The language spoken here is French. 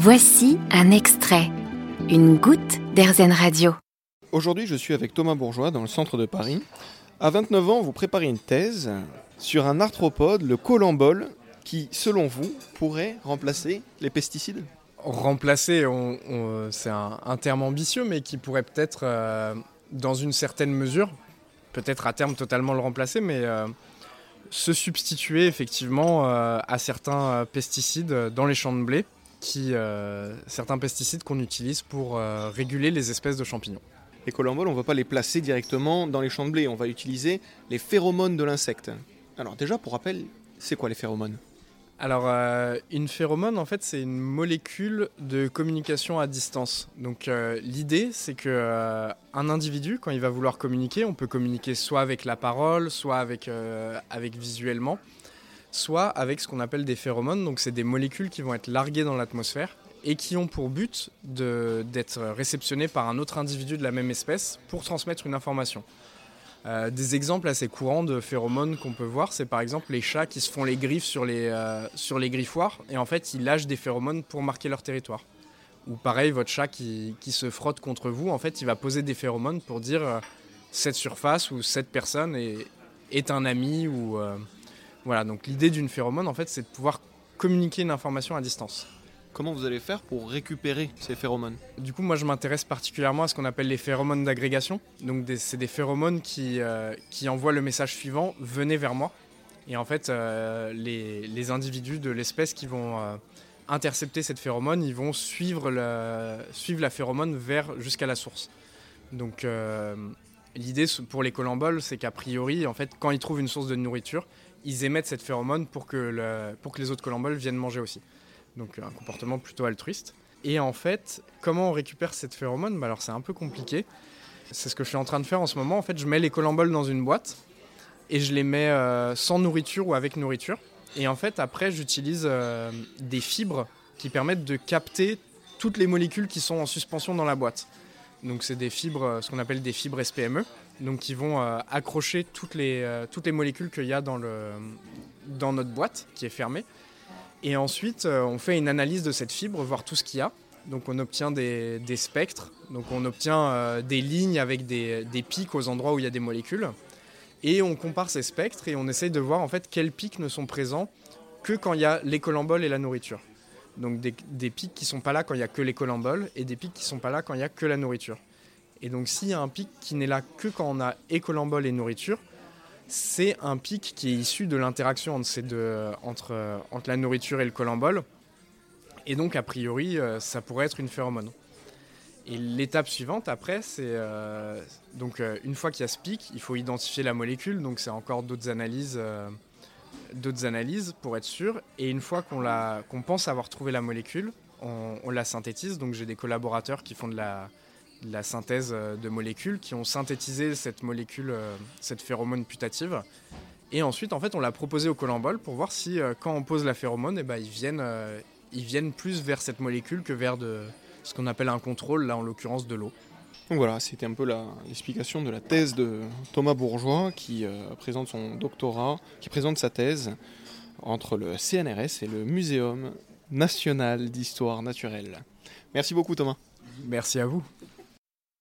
Voici un extrait, une goutte d'Airzen Radio. Aujourd'hui, je suis avec Thomas Bourgeois dans le centre de Paris. À 29 ans, vous préparez une thèse sur un arthropode, le colambole, qui, selon vous, pourrait remplacer les pesticides? Remplacer, c'est un, terme ambitieux, mais qui pourrait peut-être, euh, dans une certaine mesure, peut-être à terme totalement le remplacer, mais euh, se substituer effectivement euh, à certains pesticides dans les champs de blé, qui, certains pesticides qu'on utilise pour réguler les espèces de champignons. Les colamboles, on ne va pas les placer directement dans les champs de blé, on va utiliser les phéromones de l'insecte. Alors déjà, pour rappel, c'est quoi les phéromones? Alors, euh, une phéromone, en fait, c'est une molécule de communication à distance. Donc, euh, l'idée, c'est que euh, un individu, quand il va vouloir communiquer, on peut communiquer soit avec la parole, soit avec, avec visuellement, soit avec ce qu'on appelle des phéromones. Donc, c'est des molécules qui vont être larguées dans l'atmosphère et qui ont pour but d'être réceptionnées par un autre individu de la même espèce pour transmettre une information. Euh, des exemples assez courants de phéromones qu'on peut voir, c'est par exemple les chats qui se font les griffes sur les, euh, griffoirs et en fait ils lâchent des phéromones pour marquer leur territoire. Ou pareil, votre chat qui, se frotte contre vous, en fait il va poser des phéromones pour dire euh, cette surface ou cette personne est un ami. Ou, voilà, donc l'idée d'une phéromone en fait c'est de pouvoir communiquer une information à distance. Comment vous allez faire pour récupérer ces phéromones? Du coup, moi, je m'intéresse particulièrement à ce qu'on appelle les phéromones d'agrégation. Donc, c'est des phéromones qui, euh, qui envoient le message suivant venez vers moi. Et en fait, euh, les, individus de l'espèce qui vont euh, intercepter cette phéromone, ils vont suivre, le, suivre la phéromone vers jusqu'à la source. Donc, l'idée pour les colamboles, c'est qu'a priori, en fait, quand ils trouvent une source de nourriture, ils émettent cette phéromone pour que, les autres colamboles viennent manger aussi donc un comportement plutôt altruiste. Et en fait, comment on récupère cette phéromone? Bah Alors c'est un peu compliqué. C'est ce que je suis en train de faire en ce moment. En fait, je mets les colamboles dans une boîte et je les mets euh, sans nourriture ou avec nourriture. Et en fait, après, j'utilise euh, des fibres qui permettent de capter toutes les molécules qui sont en suspension dans la boîte. Donc c'est des fibres, euh, ce qu'on appelle des fibres SPME, donc qui vont accrocher toutes les, toutes les molécules qu'il y a dans, notre boîte qui est fermée. Et ensuite, euh, on fait une analyse de cette fibre, voir tout ce qu'il y a. Donc on obtient des, spectres, donc on obtient euh, des lignes avec des, pics aux endroits où il y a des molécules. Et on compare ces spectres et on essaye de voir en fait quels pics ne sont présents que quand il y a les colamboles et la nourriture. Donc des, pics qui ne sont pas là quand il n'y a que les colamboles et des pics qui ne sont pas là quand il n'y a que la nourriture. Et donc s'il y a un pic qui n'est là que quand on a écolambole et nourriture, c'est un pic qui est issu de l'interaction entre, la nourriture et le colambole. Et donc, a priori, euh, ça pourrait être une phéromone. Et l'étape suivante, après, c'est euh, donc euh, une fois qu'il y a ce pic, il faut identifier la molécule. Donc, c'est encore d'autres analyses, d'autres analyses pour être sûr. Et une fois qu'on pense avoir trouvé la molécule, on la synthétise. Donc, j'ai des collaborateurs qui font de la, la synthèse euh, de molécules qui ont synthétisé cette molécule, euh, cette phéromone putative. Et ensuite, en fait, on l'a proposé au colambole pour voir si, euh, quand on pose la phéromone, eh ben, ils, viennent, ils viennent plus vers cette molécule que vers de, ce qu'on appelle un contrôle, là en l'occurrence de l'eau. Donc voilà, c'était un peu l'explication de la thèse de Thomas Bourgeois qui présente son doctorat, qui présente sa thèse entre le CNRS et le Muséum national d'histoire naturelle. Merci beaucoup Thomas. Merci à vous.